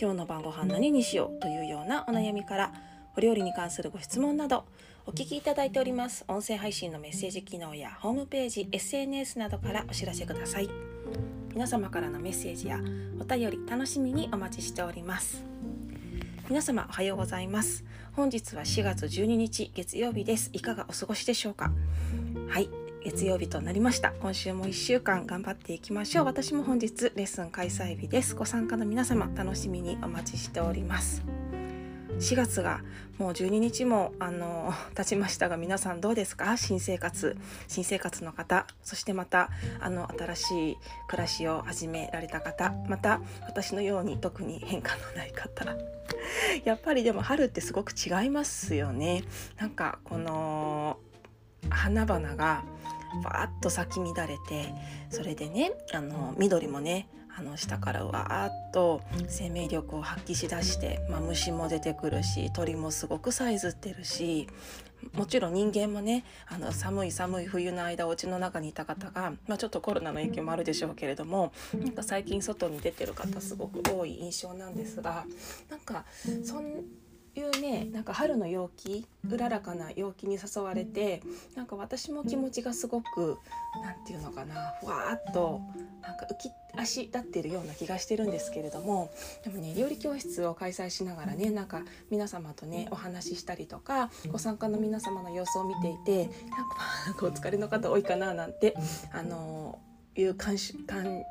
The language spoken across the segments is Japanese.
今日の晩ご飯何にしようというようなお悩みからお料理に関するご質問などお聞きいただいております。音声配信のメッセージ機能やホームページ SNS などからお知らせください。皆様からのメッセージやお便り楽しみにお待ちしております。皆様おはようございます。本日は4月12日月曜日です。いかがお過ごしでしょうか？はい。月曜日となりました。今週も1週間頑張っていきましょう。私も本日レッスン開催日です。ご参加の皆様楽しみにお待ちしております。4月がもう12日もあの 経ちましたが皆さんどうですか？新生活新生活の方そしてまたあの新しい暮らしを始められた方また私のように特に変化のない方。やっぱりでも春ってすごく違いますよね。なんかこの花々がバーッと咲き乱れてそれでねあの緑もねあの下からわーっと生命力を発揮しだして、まあ、虫も出てくるし鳥もすごくさえずってるしもちろん人間もねあの寒い寒い冬の間お家の中にいた方が、まあ、ちょっとコロナの影響もあるでしょうけれどもなんか最近外に出てる方すごく多い印象なんですがなんかそんいうねなんか春の陽気うららかな陽気に誘われてなんか私も気持ちがすごく何て言うのかなふわっとなんか浮き足立ってるような気がしてるんですけれどもでもね料理教室を開催しながらねなんか皆様とねお話ししたりとかご参加の皆様の様子を見ていてなんかお疲れの方多いかななんてあのいう感感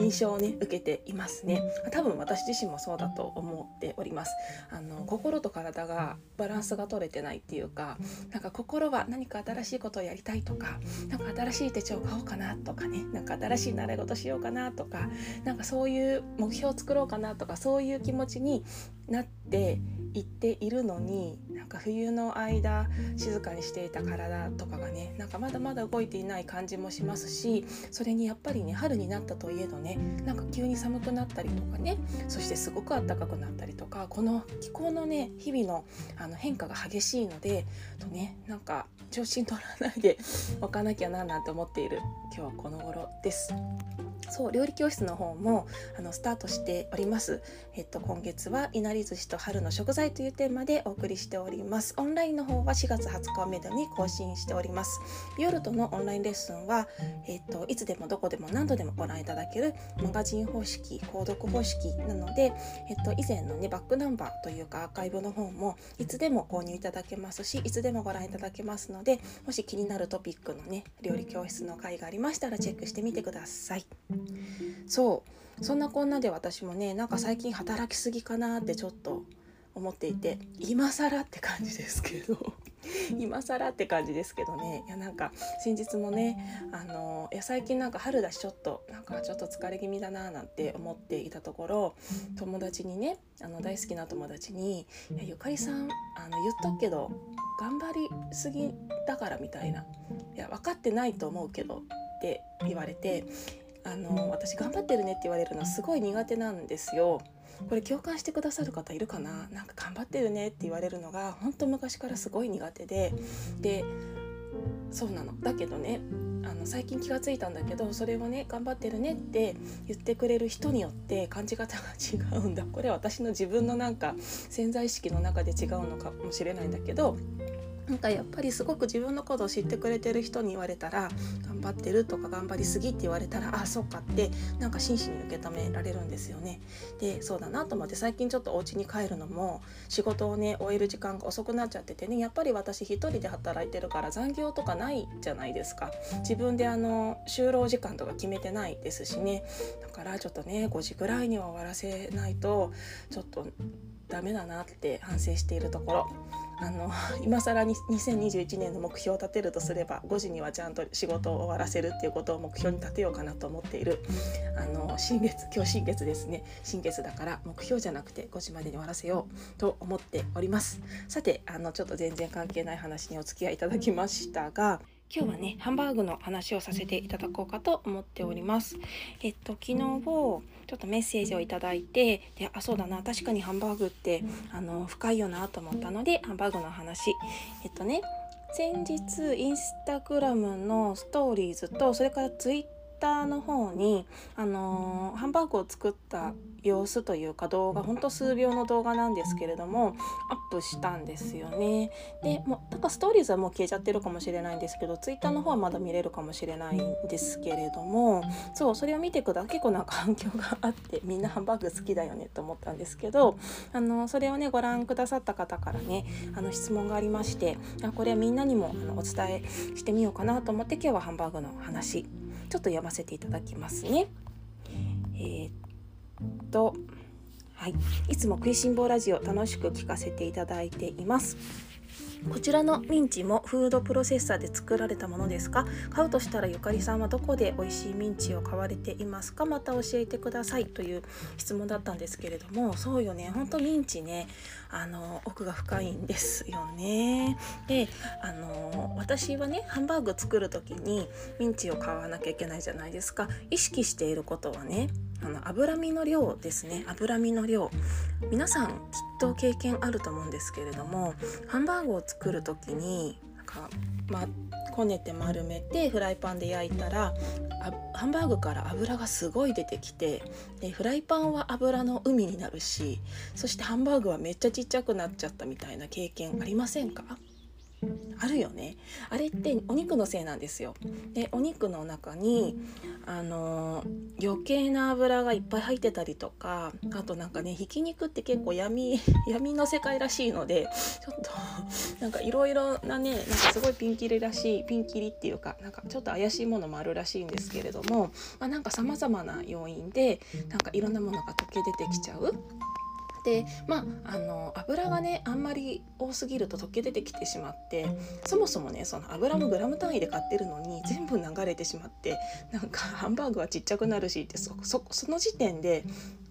印象をね受けていますね。多分私自身もそうだと思っております。あの心と体がバランスが取れてないっていうかなんか心は何か新しいことをやりたいとかなんか新しい手帳を買おうかなとかねなんか新しい習い事しようかなとかなんかそういう目標を作ろうかなとかそういう気持ちになって言っているのになんか冬の間静かにしていた体とかがねなんかまだまだ動いていない感じもしますしそれにやっぱりね春になったといえどねなんか急に寒くなったりとかねそしてすごく暖かくなったりとかこの気候のね日々のあの変化が激しいのでとねなんか調子に乗らないでおかなきゃななんて思っている今日はこの頃です。そう料理教室の方もあのスタートしております。えっと今月はいなり寿司と春の食材というテーマでお送りしております。オンラインの方は4月20日をめどに更新しております。ビオルトのオンラインレッスンはえっといつでもどこでも何度でもご覧いただけるマガジン方式、購読方式なので、えっと以前のねバックナンバーというかアーカイブの方もいつでも購入いただけますし、いつでもご覧いただけますので、もし気になるトピックのね料理教室の回がありましたらチェックしてみてください。そうそんなこんなで私もねなんか最近働きすぎかなってちょっと思っていて今更って感じですけど今更って感じですけどね。いやなんか先日もねあのいや最近なんか春だしちょっとなんかちょっと疲れ気味だななんて思っていたところ友達にねあの大好きな友達に「いやゆかりさんあの言っとくけど頑張りすぎだから」みたいな「いや分かってないと思うけど」って言われてあの私頑張ってるねって言われるのすごい苦手なんですよ。これ共感してくださる方いるかな？なんか頑張ってるねって言われるのが本当昔からすごい苦手で。でそうなの。だけどねあの最近気が付いたんだけどそれをね頑張ってるねって言ってくれる人によって感じ方が違うんだ。これは私の自分のなんか潜在意識の中で違うのかもしれないんだけどなんかやっぱりすごく自分のことを知ってくれてる人に言われたら頑張ってるとか頑張りすぎって言われたらああそうかってなんか真摯に受け止められるんですよね。でそうだなと思って最近ちょっとお家に帰るのも仕事をね終える時間が遅くなっちゃっててねやっぱり私一人で働いてるから残業とかないじゃないですか。自分であの就労時間とか決めてないですしねだからちょっとね5時ぐらいには終わらせないとちょっとダメだなって反省しているところあの今更に2021年の目標を立てるとすれば5時にはちゃんと仕事を終わらせるっていうことを目標に立てようかなと思っているあの新月今日新月ですね。新月だから目標じゃなくて5時までに終わらせようと思っております。さてあのちょっと全然関係ない話にお付き合いいただきましたが今日はねハンバーグの話をさせていただこうかと思っております。えっと昨日をちょっとメッセージを頂いてであそうだな確かにハンバーグってあの深いよなと思ったのでハンバーグの話。えっとね先日インスタグラムのストーリーズとそれからツイッターの方にあのー、ハンバーグを作った様子というか動画ほんと数秒の動画なんですけれどもアップしたんですよね。でもなんかストーリーズはもう消えちゃってるかもしれないんですけどツイッターの方はまだ見れるかもしれないんですけれどもそうそれを見てくだ結構な環境があってみんなハンバーグ好きだよねと思ったんですけどあのそれをねご覧くださった方からねあの質問がありましてあこれはみんなにもあのお伝えしてみようかなと思って今日はハンバーグの話ちょっと読ませていただきますね。えー、っとはい、いつも食いしん坊ラジオ楽しく聞かせていただいています。こちらのミンチもフードプロセッサーで作られたものですか？買うとしたらゆかりさんはどこで美味しいミンチを買われていますか？また教えてくださいという質問だったんですけれどもそうよね。ほんとミンチねあの奥が深いんですよね。であの私はねハンバーグ作る時にミンチを買わなきゃいけないじゃないですか。意識していることはねあの脂身の量ですね。脂身の量。皆さんきっと経験あると思うんですけれどもハンバーグを作る時になんかまこねて丸めてフライパンで焼いたらハンバーグから油がすごい出てきてでフライパンは油の海になるしそしてハンバーグはめっちゃちっちゃくなっちゃったみたいな経験ありませんか？あるよねあれってお肉のせいなんですよでお肉の中にあの余計な油がいっぱい入ってたりとかあとなんかねひき肉って結構闇 闇の世界らしいのでちょっとなんかいろいろなねなんかすごいピンキリらしいピンキリっていうかなんかちょっと怪しいものもあるらしいんですけれども、まあ、なんかさまざまな要因でなんかいろんなものが溶け出てきちゃう。でまああの油がねあんまり多すぎると溶け出てきてしまってそもそもねその油もグラム単位で買ってるのに全部流れてしまってなんかハンバーグはちっちゃくなるしってそその時点で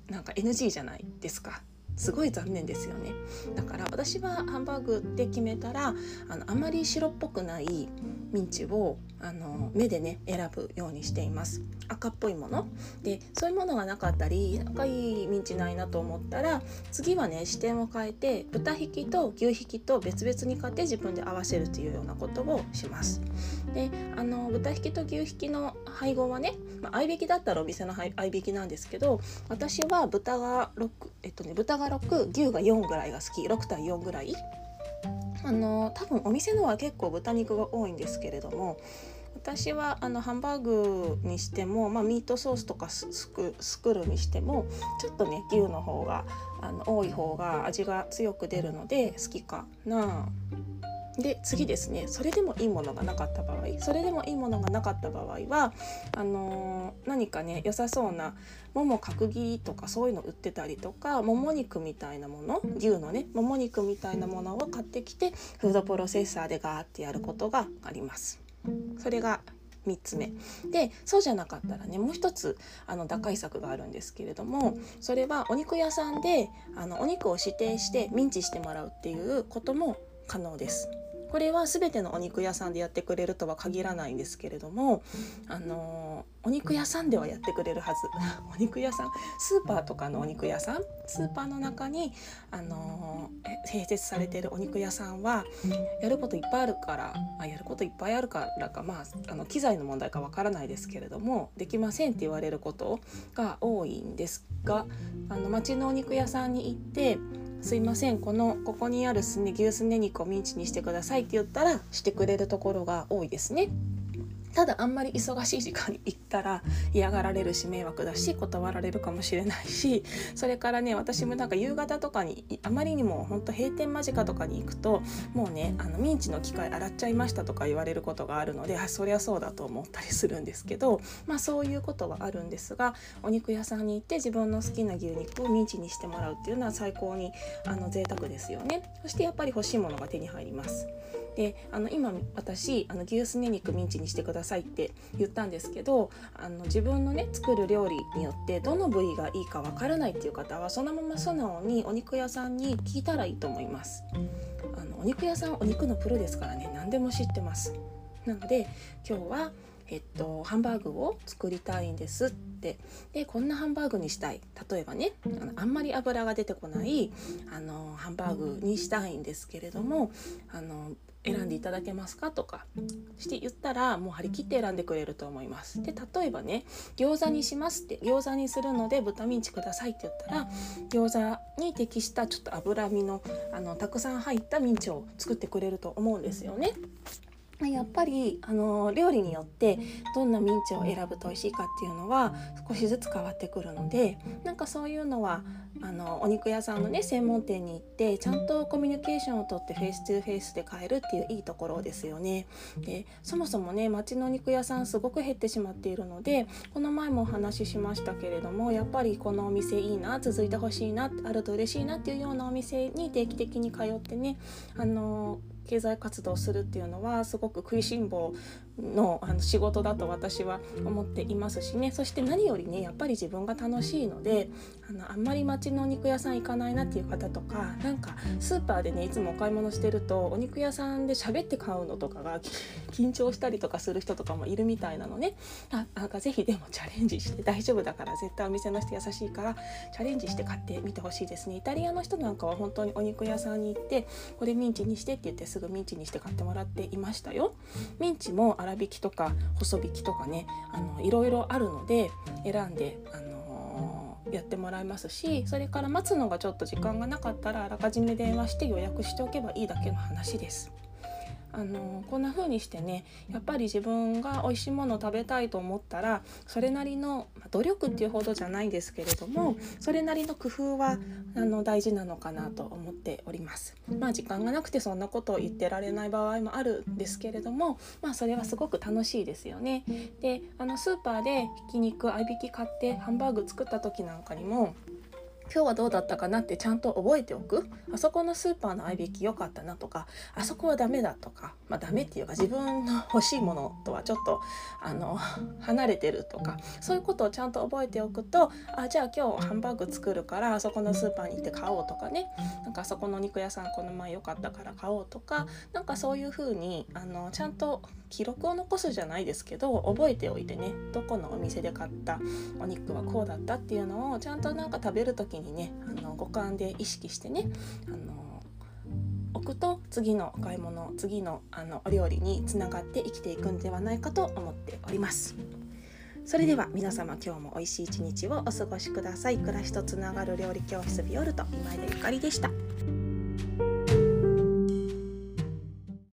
なんか NG じゃないですか。すごい残念ですよね。だから私はハンバーグって決めたらあのあまり白っぽくないミンチをあの目でね選ぶようにしています。赤っぽいもの。でそういうものがなかったりなんかいいミンチないなと思ったら次はね視点を変えて豚ひきと牛ひきと別々に買って自分で合わせるというようなことをします。であの豚ひきと牛ひきの配合はね、まあ、合いびきだったらお店の合いびきなんですけど私は豚が6えっとね豚が6牛が4ぐらいが好き6対4ぐらいあの多分お店のは結構豚肉が多いんですけれども私はあのハンバーグにしても、まあ、ミートソースとかスク作るにしてもちょっとね牛の方があの多い方が味が強く出るので好きかな。で次ですね。それでもいいものがなかった場合。それでもいいものがなかった場合はあのー、何かね良さそうなもも角切りとかそういうの売ってたりとかもも肉みたいなもの牛のねもも肉みたいなものを買ってきてフードプロセッサーでガーってやることがあります。それが3つ目。でそうじゃなかったらねもう一つあの打開策があるんですけれどもそれはお肉屋さんであのお肉を指定してミンチしてもらうっていうことも可能です。これは全てのお肉屋さんでやってくれるとは限らないんですけれどもあのお肉屋さんではやってくれるはず お肉屋さんスーパーとかのお肉屋さんスーパーの中にあの併設されてるお肉屋さんはやることいっぱいあるからあやることいっぱいあるからかまああの機材の問題かわからないですけれどもできませんって言われることが多いんですがあの町のお肉屋さんに行ってすいませんこのここにあるすね牛すね肉をミンチにしてくださいって言ったらしてくれるところが多いですね。ただあんまり忙しい時間に行ったら嫌がられるし迷惑だし断られるかもしれないしそれからね私もなんか夕方とかにあまりにも本当閉店間近とかに行くともうねあのミンチの機械洗っちゃいましたとか言われることがあるのであそりゃそうだと思ったりするんですけどまあそういうことはあるんですがお肉屋さんに行って自分の好きな牛肉をミンチにしてもらうっていうのは最高にあの贅沢ですよねそしてやっぱり欲しいものが手に入ります。であの今私あの牛すね肉ミンチにしてくださいって言ったんですけどあの自分のね作る料理によってどの部位がいいかわからないっていう方はそのまま素直にお肉屋さんに聞いたらいいと思います。あのお肉屋さんお肉のプロですからね何でも知ってます。なので今日はえっと、ハンバーグを作りたいんですって。でこんなハンバーグにしたい。例えばねあのあんまり油が出てこないあのハンバーグにしたいんですけれどもあの選んでいただけますかとかして言ったらもう張り切って選んでくれると思います。で例えばね餃子にしますって餃子にするので豚ミンチくださいって言ったら餃子に適したちょっと脂身のあのたくさん入ったミンチを作ってくれると思うんですよね。やっぱりあの料理によってどんなミンチを選ぶと美味しいかっていうのは少しずつ変わってくるのでなんかそういうのはあのお肉屋さんのね専門店に行ってちゃんとコミュニケーションをとってフェイス2フェイスで買えるっていういいところですよね。でそもそもね町のお肉屋さんすごく減ってしまっているのでこの前もお話ししましたけれどもやっぱりこのお店いいな続いてほしいなあると嬉しいなっていうようなお店に定期的に通ってねあの経済活動するっていうのはすごく食いしん坊のあの仕事だと私は思っていますしね。そして何よりねやっぱり自分が楽しいのであのあんまり町のお肉屋さん行かないなっていう方とかなんかスーパーでねいつもお買い物してるとお肉屋さんで喋って買うのとかが緊張したりとかする人とかもいるみたいなのね。あなんかぜひでもチャレンジして大丈夫だから絶対お店の人優しいからチャレンジして買ってみてほしいですね。イタリアの人なんかは本当にお肉屋さんに行ってこれミンチにしてって言ってすぐミンチにして買ってもらっていましたよ。ミンチも粗挽きとか細引きとかねあのいろいろあるので選んであの、やってもらいますしそれから待つのがちょっと時間がなかったらあらかじめ電話して予約しておけばいいだけの話です。あのこんな風にしてねやっぱり自分が美味しいものを食べたいと思ったらそれなりの、ま努力っていうほどじゃないですけれどもそれなりの工夫はあの大事なのかなと思っております。まあ時間がなくてそんなことを言ってられない場合もあるんですけれどもまあそれはすごく楽しいですよね。であのスーパーでひき肉合いびき買ってハンバーグ作った時なんかにも今日はどうだったかなってちゃんと覚えておく？あそこのスーパーの合いびき良かったなとかあそこはダメだとかまあダメっていうか自分の欲しいものとはちょっとあの 離れてるとかそういうことをちゃんと覚えておくとあじゃあ今日ハンバーグ作るからあそこのスーパーに行って買おうとかね。なんかあそこの肉屋さんこの前良かったから買おうとかなんかそういう風にあのちゃんと記録を残すじゃないですけど覚えておいてねどこのお店で買ったお肉はこうだったっていうのをちゃんとなんか食べる時にねあの五感で意識してねあの置くと次のお買い物次のあのお料理につながって生きていくんではないかと思っております。それでは皆様今日も美味しい一日をお過ごしください。暮らしとつながる料理教室ビオルト今井でゆかりでした。